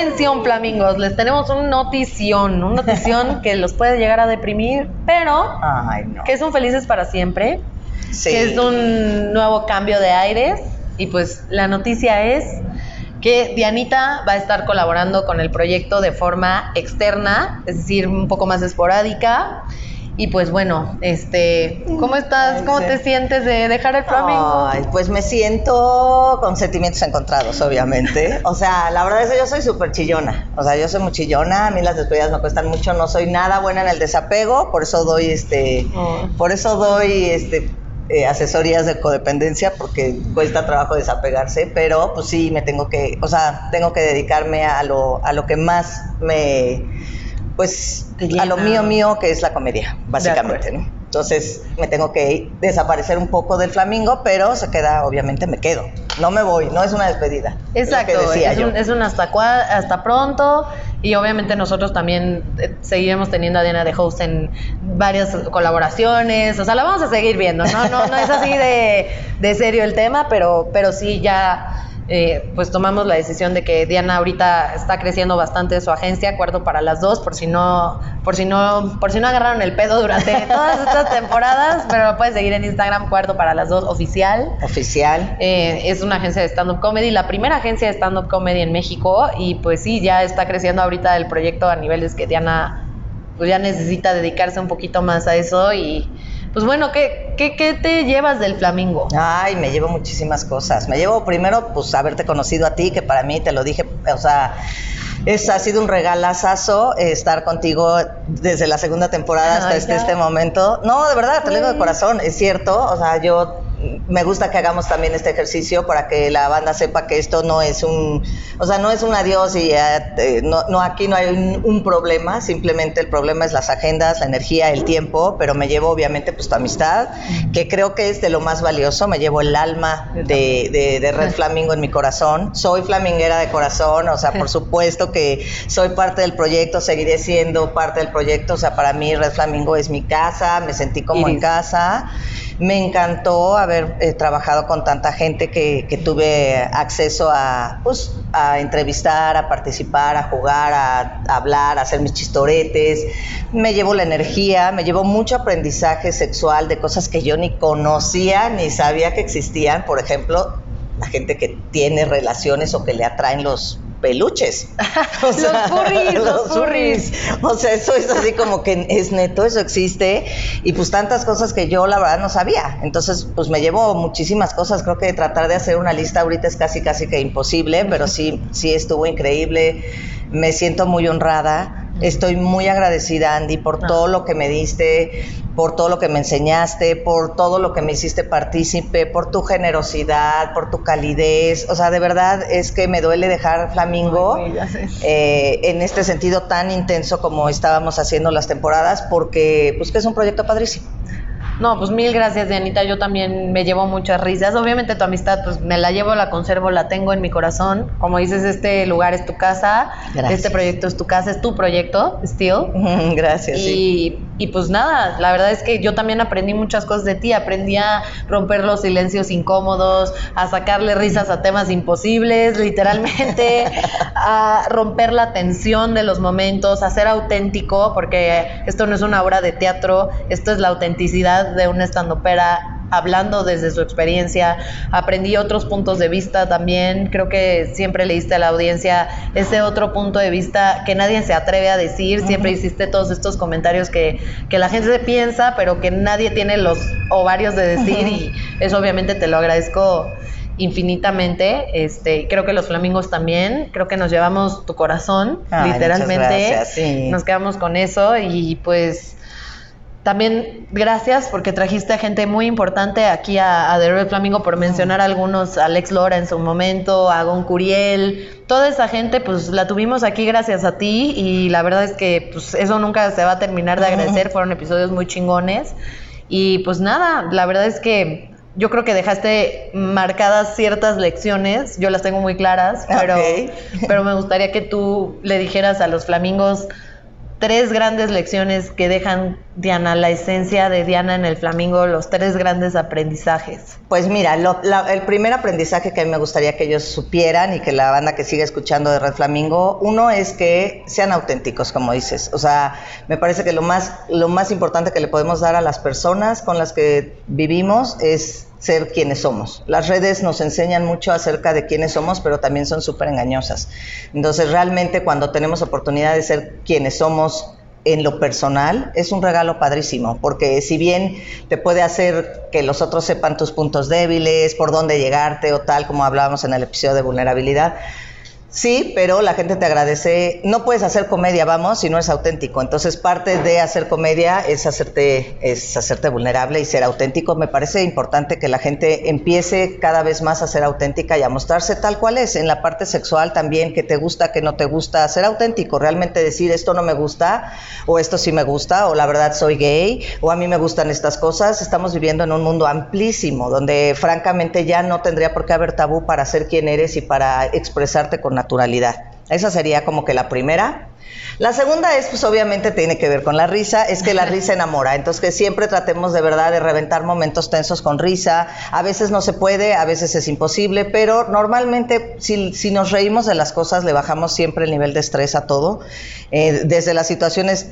Atención, flamingos, les tenemos un notición, un notición que los puede llegar a deprimir, pero Ay, no. que son felices para siempre, Sí. que es un nuevo cambio de aires y pues la noticia es que Dianita va a estar colaborando con el proyecto de forma externa, es decir, un poco más esporádica. Y pues bueno, este, ¿cómo estás? ¿Cómo te sientes de dejar el flamingo? Ay, pues me siento con sentimientos encontrados, obviamente. O sea, la verdad es que yo soy súper chillona. O sea, yo soy muy chillona. A mí las despedidas me cuestan mucho. No soy nada buena en el desapego. Por eso doy este. Oh. Por eso doy este. eh, asesorías de codependencia porque cuesta trabajo desapegarse, pero pues sí me tengo que, o sea, tengo que dedicarme a lo, a lo que más me, pues, a lo mío mío que es la comedia, básicamente. ¿no? Entonces me tengo que desaparecer un poco del flamingo, pero se queda, obviamente me quedo. No me voy, no es una despedida. es Exacto, decía es yo. un, es un hasta, cua- hasta pronto y obviamente nosotros también eh, seguiremos teniendo a Diana de host en varias colaboraciones, o sea, la vamos a seguir viendo, no, no, no es así de, de serio el tema, pero, pero sí ya eh, pues tomamos la decisión de que Diana ahorita está creciendo bastante su agencia, Cuarto para las dos, por si no, por si no, por si no agarraron el pedo durante todas estas temporadas, pero lo puedes seguir en Instagram, Cuarto para las dos oficial. Oficial. Eh, es una agencia de stand-up comedy, la primera agencia de stand-up comedy en México y pues sí, ya está creciendo ahorita el proyecto a niveles que Diana pues ya necesita dedicarse un poquito más a eso y pues bueno, ¿qué, qué, qué te llevas del flamingo? Ay, me llevo muchísimas cosas. Me llevo primero, pues, haberte conocido a ti, que para mí, te lo dije, o sea, es, ha sido un regalazazo estar contigo desde la segunda temporada hasta Ay, este, este momento. No, de verdad, te lo digo de corazón, es cierto. O sea, yo me gusta que hagamos también este ejercicio para que la banda sepa que esto no es un, o sea, no es un adiós y ya, eh, no, no, aquí no hay un, un problema, simplemente el problema es las agendas, la energía, el tiempo, pero me llevo obviamente pues tu amistad, que creo que es de lo más valioso, me llevo el alma de, de, de Red Flamingo en mi corazón, soy flaminguera de corazón, o sea, por supuesto que soy parte del proyecto, seguiré siendo parte del proyecto, o sea, para mí Red Flamingo es mi casa, me sentí como en casa, me encantó haber eh, trabajado con tanta gente que, que tuve acceso a, pues, a entrevistar, a participar, a jugar, a, a hablar, a hacer mis chistoretes. Me llevo la energía, me llevo mucho aprendizaje sexual de cosas que yo ni conocía ni sabía que existían. Por ejemplo, la gente que tiene relaciones o que le atraen los peluches. O Los furries, los furries. O sea, eso es así como que es neto, eso existe. Y pues tantas cosas que yo la verdad no sabía. Entonces, pues me llevo muchísimas cosas. Creo que tratar de hacer una lista ahorita es casi, casi que imposible, pero sí, sí estuvo increíble. Me siento muy honrada. Estoy muy agradecida, Andy, por Ah. todo lo que me diste, por todo lo que me enseñaste, por todo lo que me hiciste partícipe, por tu generosidad, por tu calidez. O sea, de verdad es que me duele dejar Flamingo Ay, eh, en este sentido tan intenso como estábamos haciendo las temporadas, porque pues que es un proyecto padrísimo. No, pues mil gracias, Dianita. Yo también me llevo muchas risas. Obviamente tu amistad, pues me la llevo, la conservo, la tengo en mi corazón. Como dices, este lugar es tu casa, Gracias. este proyecto es tu casa, es tu proyecto, Still. Gracias. sí. Y, y pues nada, la verdad es que yo también aprendí muchas cosas de ti. Aprendí a romper los silencios incómodos, a sacarle risas a temas imposibles, literalmente, a romper la tensión de los momentos, a ser auténtico, porque esto no es una obra de teatro, esto es la autenticidad de una estandopera hablando desde su experiencia, aprendí otros puntos de vista también, creo que siempre le diste a la audiencia ese otro punto de vista que nadie se atreve a decir, siempre hiciste todos estos comentarios que, que la gente piensa, pero que nadie tiene los ovarios de decir y eso obviamente te lo agradezco infinitamente, este, creo que los flamingos también, creo que nos llevamos tu corazón, Ay, literalmente, muchas gracias, sí. nos quedamos con eso y pues también gracias porque trajiste a gente muy importante aquí a, a The Red Flamingo por mencionar algunos, Alex Lora en su momento, a Gon Curiel, toda esa gente pues la tuvimos aquí gracias a ti y la verdad es que pues eso nunca se va a terminar de agradecer, fueron episodios muy chingones y pues nada, la verdad es que yo creo que dejaste marcadas ciertas lecciones, yo las tengo muy claras, pero, pero me gustaría que tú le dijeras a los flamingos tres grandes lecciones que dejan Diana, la esencia de Diana en el Flamingo, los tres grandes aprendizajes? Pues mira, el primer aprendizaje que a mí me gustaría que ellos supieran y que la banda que siga escuchando de Red Flamingo, uno es que sean auténticos, como dices. O sea, me parece que lo más, lo más importante que le podemos dar a las personas con las que vivimos es ser quienes somos. Las redes nos enseñan mucho acerca de quiénes somos, pero también son súper engañosas. Entonces, realmente cuando tenemos oportunidad de ser quienes somos en lo personal, es un regalo padrísimo, porque si bien te puede hacer que los otros sepan tus puntos débiles, por dónde llegarte o tal, como hablábamos en el episodio de vulnerabilidad, Sí, pero la gente te agradece. No puedes hacer comedia, vamos, si no es auténtico. Entonces, parte de hacer comedia es hacerte, es hacerte vulnerable y ser auténtico. Me parece importante que la gente empiece cada vez más a ser auténtica y a mostrarse tal cual es. En la parte sexual también, que te gusta, que no te gusta, ser auténtico. Realmente decir esto no me gusta, o esto sí me gusta, o la verdad soy gay, o a mí me gustan estas cosas. Estamos viviendo en un mundo amplísimo, donde francamente ya no tendría por qué haber tabú para ser quien eres y para expresarte con naturalidad. Esa sería como que la primera. La segunda es, pues obviamente tiene que ver con la risa, es que la risa enamora, entonces que siempre tratemos de verdad de reventar momentos tensos con risa, a veces no se puede, a veces es imposible, pero normalmente si, si nos reímos de las cosas le bajamos siempre el nivel de estrés a todo, eh, desde las situaciones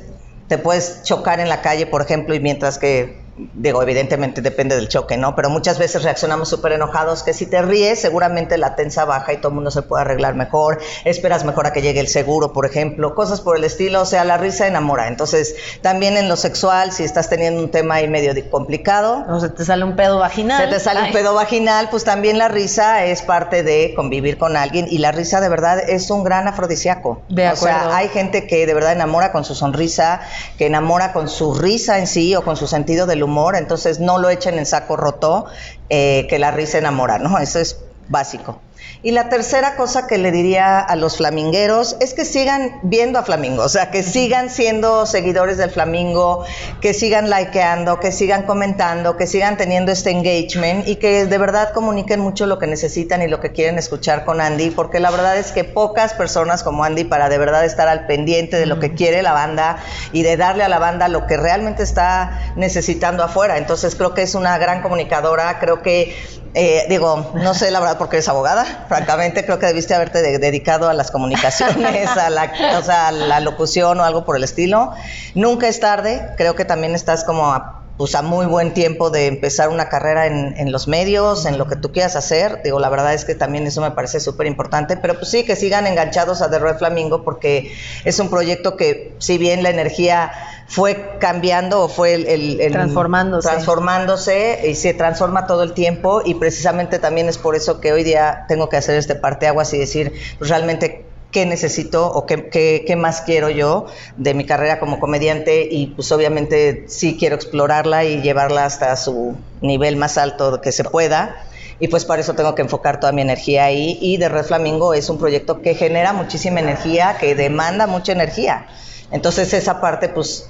te puedes chocar en la calle, por ejemplo, y mientras que digo, evidentemente depende del choque, ¿no? Pero muchas veces reaccionamos súper enojados que si te ríes, seguramente la tensa baja y todo el mundo se puede arreglar mejor, esperas mejor a que llegue el seguro, por ejemplo, cosas por el estilo, o sea, la risa enamora. Entonces, también en lo sexual, si estás teniendo un tema ahí medio complicado. O se te sale un pedo vaginal. Se te sale un pedo vaginal, pues también la risa es parte de convivir con alguien y la risa de verdad es un gran afrodisíaco. De acuerdo. O sea, hay gente que de verdad enamora con su sonrisa, que enamora con su risa en sí o con su sentido del humor humor, entonces no lo echen en saco roto, eh, que la risa enamora, ¿no? Eso es básico. Y la tercera cosa que le diría a los flamingueros es que sigan viendo a Flamingo, o sea, que sigan siendo seguidores del Flamingo, que sigan likeando, que sigan comentando, que sigan teniendo este engagement y que de verdad comuniquen mucho lo que necesitan y lo que quieren escuchar con Andy, porque la verdad es que pocas personas como Andy para de verdad estar al pendiente de lo que quiere la banda y de darle a la banda lo que realmente está necesitando afuera. Entonces creo que es una gran comunicadora, creo que eh, digo, no sé la verdad porque eres abogada, francamente creo que debiste haberte dedicado a las comunicaciones, a la, o sea, a la locución o algo por el estilo. Nunca es tarde, creo que también estás como pues a muy buen tiempo de empezar una carrera en, en, los medios, en lo que tú quieras hacer. Digo, la verdad es que también eso me parece súper importante, pero pues sí, que sigan enganchados a The Red Flamingo porque es un proyecto que si bien la energía fue cambiando o fue el, transformándose. transformándose y se transforma todo el tiempo y precisamente también es por eso que hoy día tengo que hacer este parteaguas y decir pues realmente qué necesito o qué, qué, más quiero yo de mi carrera como comediante y pues obviamente sí quiero explorarla y llevarla hasta su nivel más alto que se pueda y pues para eso tengo que enfocar toda mi energía ahí y de Red Flamingo es un proyecto que genera muchísima energía, que demanda mucha energía. Entonces esa parte pues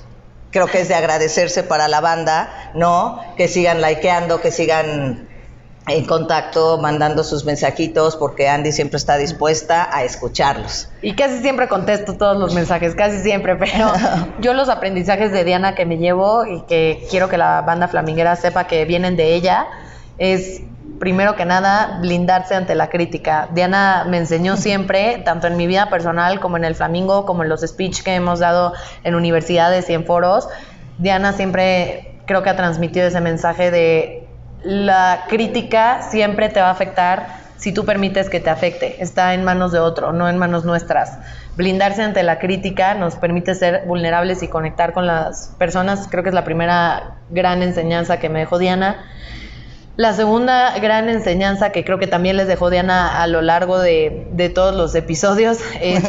creo que es de agradecerse para la banda, ¿no? Que sigan likeando, que sigan en contacto, mandando sus mensajitos, porque Andy siempre está dispuesta a escucharlos. Y casi siempre contesto todos los mensajes, casi siempre, pero yo los aprendizajes de Diana que me llevo y que quiero que la banda flaminguera sepa que vienen de ella, es primero que nada, blindarse ante la crítica. Diana me enseñó siempre, tanto en mi vida personal como en el Flamingo, como en los speech que hemos dado en universidades y en foros, Diana siempre creo que ha transmitido ese mensaje de la crítica siempre te va a afectar si tú permites que te afecte. Está en manos de otro, no en manos nuestras. Blindarse ante la crítica nos permite ser vulnerables y conectar con las personas. Creo que es la primera gran enseñanza que me dejó Diana. La segunda gran enseñanza que creo que también les dejó Diana a lo largo de, todos los episodios es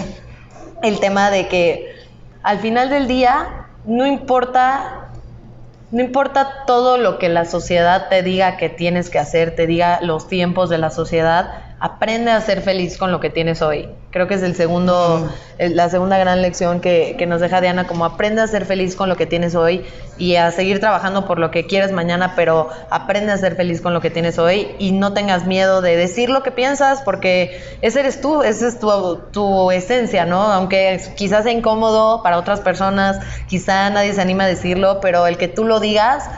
el tema de que al final del día no importa no importa todo lo que la sociedad te diga que tienes que hacer, te diga los tiempos de la sociedad, aprende a ser feliz con lo que tienes hoy. Creo que es el segundo, la segunda gran lección que, que, nos deja Diana, como aprende a ser feliz con lo que tienes hoy y a seguir trabajando por lo que quieres mañana, pero aprende a ser feliz con lo que tienes hoy y no tengas miedo de decir lo que piensas porque ese eres tú, esa es tu, tu esencia, ¿no? Aunque quizás sea incómodo para otras personas, quizá nadie se anima a decirlo, pero el que tú lo digas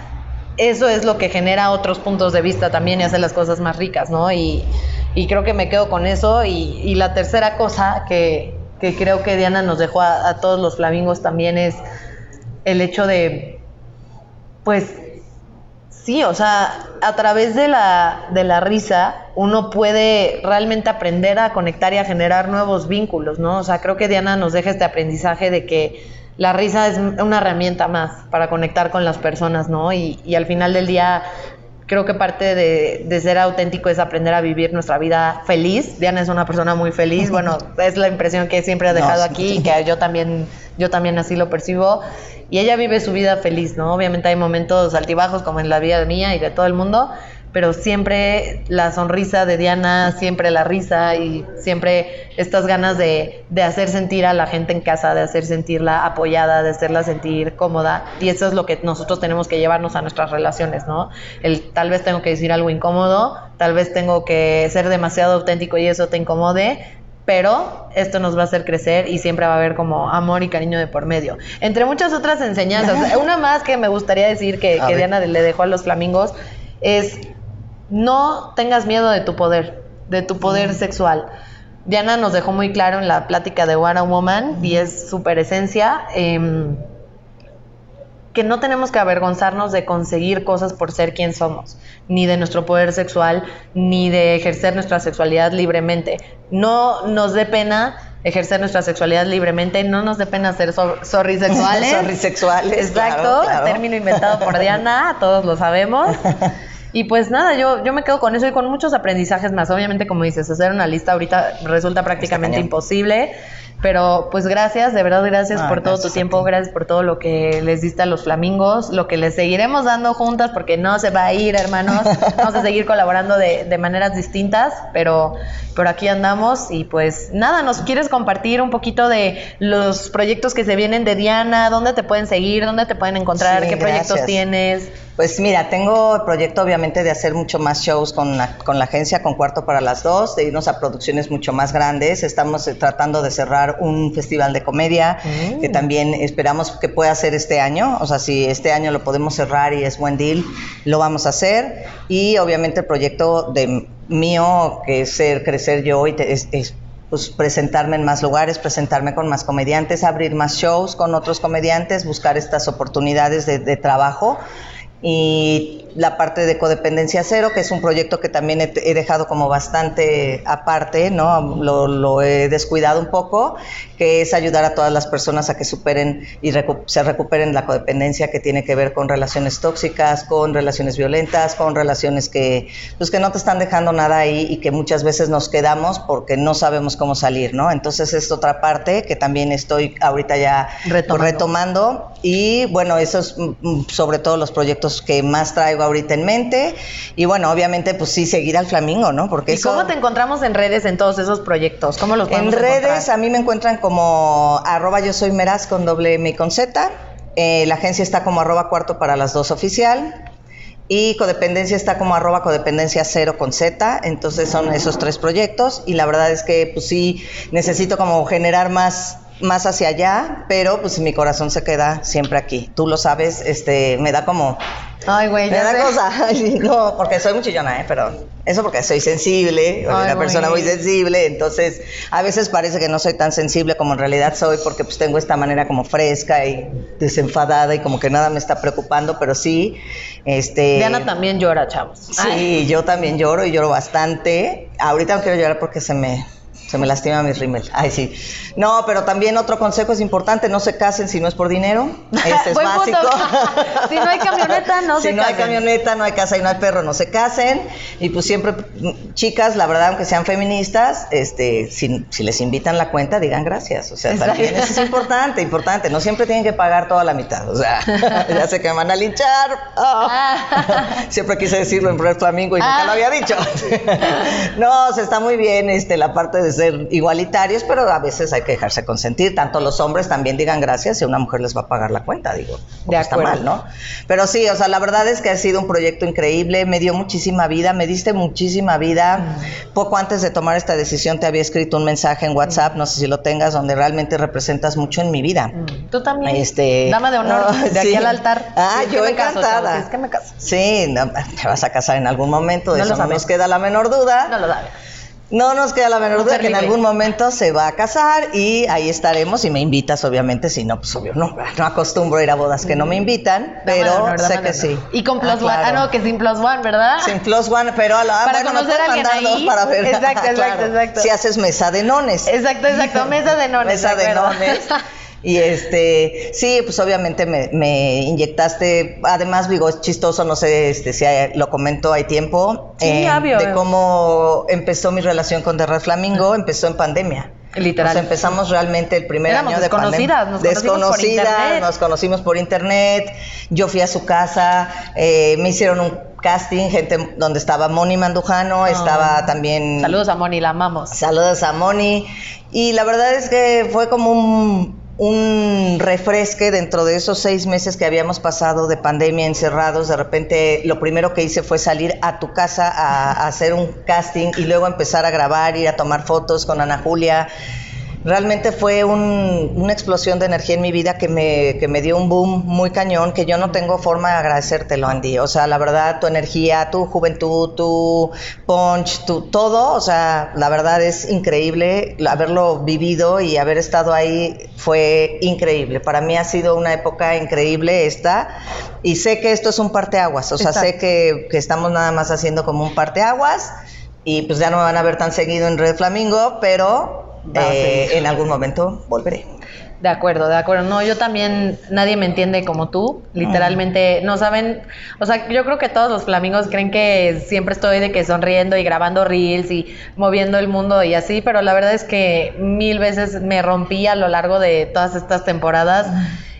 eso es lo que genera otros puntos de vista también y hace las cosas más ricas, ¿no? Y, y creo que me quedo con eso. Y, la tercera cosa que, creo que Diana nos dejó a, todos los flamingos también es el hecho de, pues, sí, o sea, a través de la, de la risa uno puede realmente aprender a conectar y a generar nuevos vínculos, ¿no? O sea, creo que Diana nos deja este aprendizaje de que la risa es una herramienta más para conectar con las personas, ¿no? Y al final del día creo que parte de, de, ser auténtico es aprender a vivir nuestra vida feliz. Diana es una persona muy feliz, bueno, es la impresión que siempre ha dejado no, aquí y que yo también, yo también así lo percibo. Y ella vive su vida feliz, ¿no? Obviamente hay momentos altibajos como en la vida mía y de todo el mundo, pero siempre la sonrisa de Diana, siempre la risa y siempre estas ganas de, de, hacer sentir a la gente en casa, de hacer sentirla apoyada, de hacerla sentir cómoda. Y eso es lo que nosotros tenemos que llevarnos a nuestras relaciones, ¿no? El tal vez tengo que decir algo incómodo, tal vez tengo que ser demasiado auténtico y eso te incomode, pero esto nos va a hacer crecer y siempre va a haber como amor y cariño de por medio. Entre muchas otras enseñanzas, una más que me gustaría decir que, que Diana le dejó a los flamingos es no tengas miedo de tu poder, de tu poder mm. sexual. Diana nos dejó muy claro en la plática de What a Woman, mm. y es super esencia, eh, que no tenemos que avergonzarnos de conseguir cosas por ser quien somos, ni de nuestro poder sexual, ni de ejercer nuestra sexualidad libremente. No nos dé pena ejercer nuestra sexualidad libremente, no nos dé pena ser so sorry sexuales. sorry sexuales. Exacto, claro, claro. término inventado por Diana, todos lo sabemos. Y pues nada, yo, yo me quedo con eso y con muchos aprendizajes más. Obviamente, como dices, hacer una lista ahorita resulta prácticamente imposible. Pero pues gracias, de verdad gracias ah, por todo gracias tu tiempo, gracias por todo lo que les diste a los flamingos, lo que les seguiremos dando juntas porque no se va a ir, hermanos. Vamos a seguir colaborando de, de maneras distintas, pero, pero aquí andamos y pues nada, ¿nos quieres compartir un poquito de los proyectos que se vienen de Diana? ¿Dónde te pueden seguir? ¿Dónde te pueden encontrar? Sí, ¿Qué gracias. proyectos tienes? Pues mira, tengo el proyecto obviamente de hacer mucho más shows con la, con la agencia, con Cuarto para las Dos, de irnos a producciones mucho más grandes. Estamos eh, tratando de cerrar un festival de comedia mm. que también esperamos que pueda ser este año. O sea, si este año lo podemos cerrar y es buen deal, lo vamos a hacer. Y obviamente el proyecto de mío, que es ser, crecer yo y te, es, es pues presentarme en más lugares, presentarme con más comediantes, abrir más shows con otros comediantes, buscar estas oportunidades de, de trabajo y la parte de codependencia cero, que es un proyecto que también he, he dejado como bastante aparte, ¿no? Lo, lo, he descuidado un poco, que es ayudar a todas las personas a que superen y recu se recuperen la codependencia que tiene que ver con relaciones tóxicas, con relaciones violentas, con relaciones que, pues que no te están dejando nada ahí y que muchas veces nos quedamos porque no sabemos cómo salir, ¿no? Entonces es otra parte que también estoy ahorita ya retomando, retomando y bueno, esos sobre todo los proyectos que más traigo ahorita en mente. Y bueno, obviamente, pues sí, seguir al Flamingo, ¿no? Porque ¿Y eso... cómo te encontramos en redes en todos esos proyectos? ¿Cómo los En redes encontrar? a mí me encuentran como arroba yo soy Meraz con doble M y con Z. Eh, la agencia está como arroba cuarto para las dos oficial. Y codependencia está como arroba codependencia cero con Z, entonces son esos tres proyectos y la verdad es que pues sí necesito como generar más más hacia allá, pero pues mi corazón se queda siempre aquí. Tú lo sabes, este, me da como Ay, güey, me da sé. cosa. no, porque soy muy chillona, ¿eh? Pero eso porque soy sensible, soy una persona muy sensible, entonces a veces parece que no soy tan sensible como en realidad soy porque pues tengo esta manera como fresca y desenfadada y como que nada me está preocupando, pero sí, este... Diana también llora, chavos. Sí, Ay. yo también lloro y lloro bastante. Ahorita no quiero llorar porque se me Se me lastima mi rímel. Ay, sí. No, pero también otro consejo es importante, no se casen si no es por dinero. Este es básico. Si no hay camioneta, no si se no hay casen. camioneta, no hay casa y no hay perro, no se casen. Y pues siempre, chicas, la verdad, aunque sean feministas, este, si, si les invitan la cuenta, digan gracias. O sea, Exacto. también eso es importante, importante. No siempre tienen que pagar toda la mitad. O sea, ya sé que me van a linchar. Ah. Siempre quise decirlo en Red Flamingo y nunca Ah. lo había dicho. no, o sea, está muy bien este, la parte de ser igualitarios, pero a veces hay que dejarse consentir. Tanto los hombres también digan gracias si una mujer les va a pagar la cuenta, digo. De está mal, ¿no? Pero sí, o sea, la verdad es que ha sido un proyecto increíble, me dio muchísima vida, me diste muchísima vida. Mm. Poco antes de tomar esta decisión te había escrito un mensaje en WhatsApp, no sé si lo tengas, donde realmente representas mucho en mi vida. Mm, Tú también. Este, Dama de honor, no, de aquí al altar. Ah, es yo me caso, encantada. si es que me caso. Sí, no, te vas a casar en algún momento, de No eso no sabes. nos queda la menor duda. No lo sabe. No nos queda la menor duda que en algún momento se va a casar y ahí estaremos y me invitas, obviamente, si no, pues obvio, no, no acostumbro a ir a bodas que no me invitan, pero sé que sí. Y con plus Ah, one. Ah, no, que sin plus one, ¿verdad? Sin plus one, pero a la Para bueno, conocer a alguien ahí. para ver. Exacto, exacto, Claro. exacto. Si haces mesa de nones. Exacto, exacto. Mesa de nones. Mesa de nones. Y este, sí, pues obviamente me, me inyectaste, además digo, es chistoso, no sé este, si hay- lo comento, hay tiempo, Sí, obvio. de cómo empezó mi relación con The Red Flamingo, empezó en pandemia. Literal. Empezamos realmente el primer Éramos año de desconocidas, pandemia. nos conocimos por Desconocidas, internet. nos conocimos por internet. Yo fui a su casa, eh, me hicieron un casting, gente donde estaba Moni Mandujano, estaba también. Saludos a Moni, la amamos. Saludos a Moni. Y la verdad es que fue como un, un refresque dentro de esos seis meses que habíamos pasado de pandemia encerrados. De repente, lo primero que hice fue salir a tu casa a, hacer un casting y luego empezar a grabar, ir a tomar fotos con Ana Julia. Realmente fue un- una explosión de energía en mi vida que me, que me dio un boom muy cañón que yo no tengo forma de agradecértelo, Andy. O sea, la verdad, tu energía, tu juventud, tu punch, tu todo, o sea, la verdad es increíble. Haberlo vivido y haber estado ahí fue increíble. Para mí ha sido una época increíble esta. Y sé que esto es un parteaguas, o sea, sé que, que estamos nada más haciendo como un parteaguas. Y pues ya no me van a ver tan seguido en Red Flamingo, pero eh, en algún momento volveré. De acuerdo, de acuerdo. No, yo también, nadie me entiende como tú. Literalmente, no saben, o sea, yo creo que todos los flamingos creen que siempre estoy de que sonriendo y grabando reels y moviendo el mundo y así, pero la verdad es que mil veces me rompí a lo largo de todas estas temporadas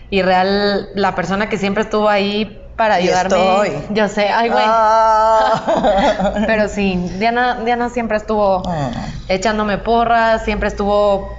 y real, la persona que siempre estuvo ahí para Y ayudarme. estoy. Yo sé, ay, güey. Ah. Pero sí, Diana, Diana siempre estuvo Mm. echándome porras, siempre estuvo...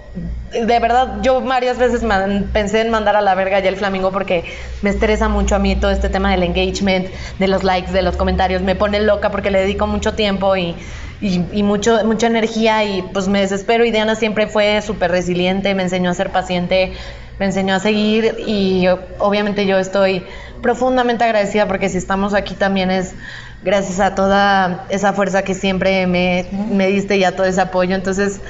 De verdad, yo varias veces man- pensé en mandar a la verga ya el flamingo porque me estresa mucho a mí todo este tema del engagement, de los likes, de los comentarios. Me pone loca porque le dedico mucho tiempo y, y, y mucho, mucha energía y pues me desespero. Y Diana siempre fue súper resiliente, me enseñó a ser paciente, me enseñó a seguir y obviamente yo estoy profundamente agradecida porque si estamos aquí también es gracias a toda esa fuerza que siempre me, me diste y a todo ese apoyo. Entonces,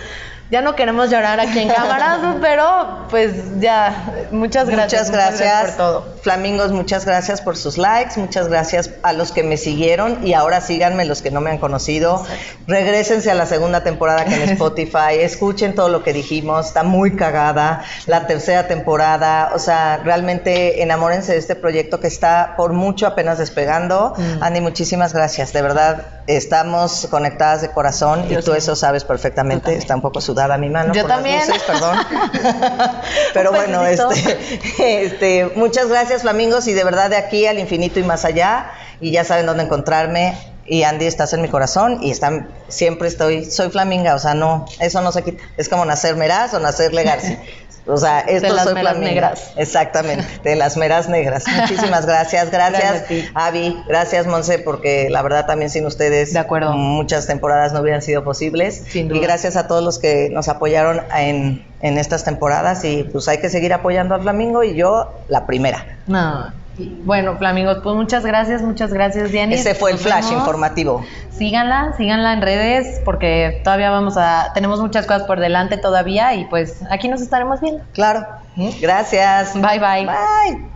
ya no queremos llorar aquí en cámaras, pero pues ya, muchas gracias. Muchas gracias. por todo. Flamingos, muchas gracias por sus likes, muchas gracias a los que me siguieron y ahora síganme los que no me han conocido. Regrésense a la segunda temporada que en Spotify, escuchen todo lo que dijimos, está muy cagada. La tercera temporada, o sea, realmente enamórense de este proyecto que está por mucho apenas despegando. Mm. Andy, muchísimas gracias, de verdad, estamos conectadas de corazón y Yo tú sí. eso sabes perfectamente. Está un poco sudada mi mano. Yo por las también. luces, perdón. Pero Un bueno, este, este, muchas gracias, Flamingos, y de verdad de aquí al infinito y más allá. Y ya saben dónde encontrarme. Y Andy, estás en mi corazón y están, siempre estoy, soy flaminga, o sea, no, eso no se quita. Es como nacer meraz o nacer legarse. O sea, esto las soy meras flaminga. negras. Exactamente, de las meras negras. Muchísimas gracias, gracias, Gracias. Avi, gracias Monse, porque la verdad también sin ustedes De acuerdo. muchas temporadas no hubieran sido posibles. Sin Y duda. gracias a todos los que nos apoyaron en, en estas temporadas y pues hay que seguir apoyando al Flamingo y yo la primera. No. Bueno, Flamingos, pues muchas gracias, muchas gracias, Dianis. Ese fue el Nos flash vemos. informativo. Síganla, síganla en redes porque todavía vamos a, tenemos muchas cosas por delante todavía y pues aquí nos estaremos viendo. Claro. Gracias. Bye bye. Bye.